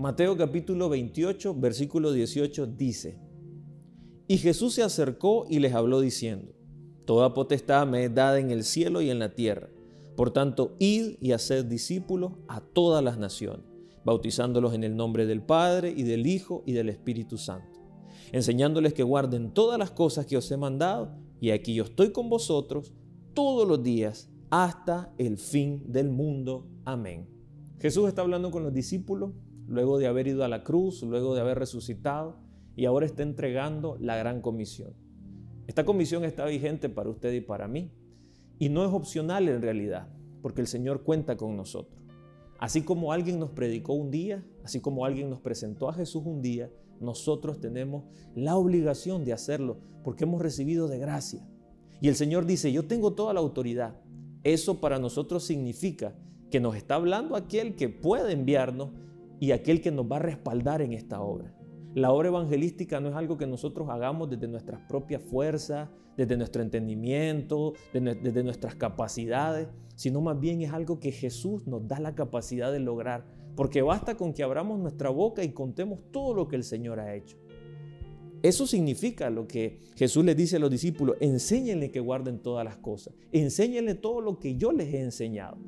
Mateo capítulo 28, versículo 18 dice, Y Jesús se acercó y les habló diciendo, Toda potestad me es dada en el cielo y en la tierra. Por tanto, id y haced discípulos a todas las naciones, bautizándolos en el nombre del Padre y del Hijo y del Espíritu Santo, enseñándoles que guarden todas las cosas que os he mandado, y aquí yo estoy con vosotros todos los días hasta el fin del mundo. Amén. Jesús está hablando con los discípulos luego de haber ido a la cruz, luego de haber resucitado, y ahora está entregando la gran comisión. Esta comisión está vigente para usted y para mí, y no es opcional en realidad, porque el Señor cuenta con nosotros. Así como alguien nos predicó un día, así como alguien nos presentó a Jesús un día, nosotros tenemos la obligación de hacerlo, porque hemos recibido de gracia. Y el Señor dice, yo tengo toda la autoridad. Eso para nosotros significa que nos está hablando aquel que puede enviarnos y aquel que nos va a respaldar en esta obra. La obra evangelística no es algo que nosotros hagamos desde nuestras propias fuerzas, desde nuestro entendimiento, desde nuestras capacidades, sino más bien es algo que Jesús nos da la capacidad de lograr, porque basta con que abramos nuestra boca y contemos todo lo que el Señor ha hecho. Eso significa lo que Jesús les dice a los discípulos, enséñenle que guarden todas las cosas, enséñenle todo lo que yo les he enseñado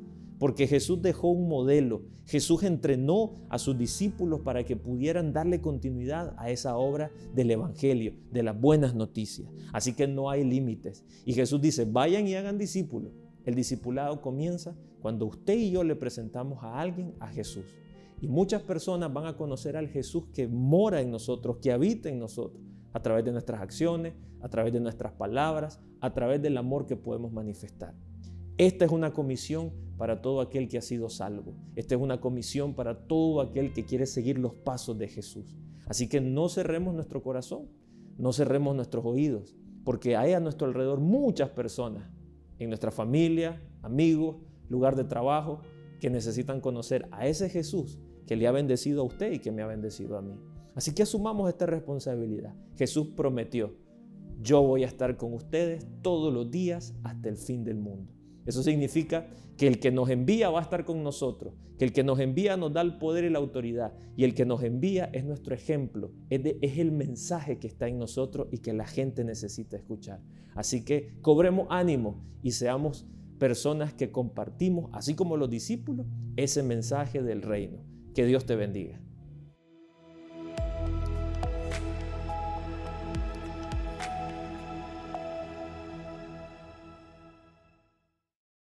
porque Jesús dejó un modelo. Jesús entrenó a sus discípulos para que pudieran darle continuidad a esa obra del Evangelio, de las buenas noticias. Así que no hay límites. Y Jesús dice, vayan y hagan discípulos. El discipulado comienza cuando usted y yo le presentamos a alguien a Jesús. Y muchas personas van a conocer al Jesús que mora en nosotros, que habita en nosotros, a través de nuestras acciones, a través de nuestras palabras, a través del amor que podemos manifestar. Esta es una comisión para todo aquel que ha sido salvo. Esta es una comisión para todo aquel que quiere seguir los pasos de Jesús. Así que no cerremos nuestro corazón, no cerremos nuestros oídos, porque hay a nuestro alrededor muchas personas, en nuestra familia, amigos, lugar de trabajo, que necesitan conocer a ese Jesús que le ha bendecido a usted y que me ha bendecido a mí. Así que asumamos esta responsabilidad. Jesús prometió, yo voy a estar con ustedes todos los días hasta el fin del mundo. Eso significa que el que nos envía va a estar con nosotros, que el que nos envía nos da el poder y la autoridad, y el que nos envía es nuestro ejemplo, es, el mensaje que está en nosotros y que la gente necesita escuchar. Así que cobremos ánimo y seamos personas que compartimos, así como los discípulos, ese mensaje del reino. Que Dios te bendiga.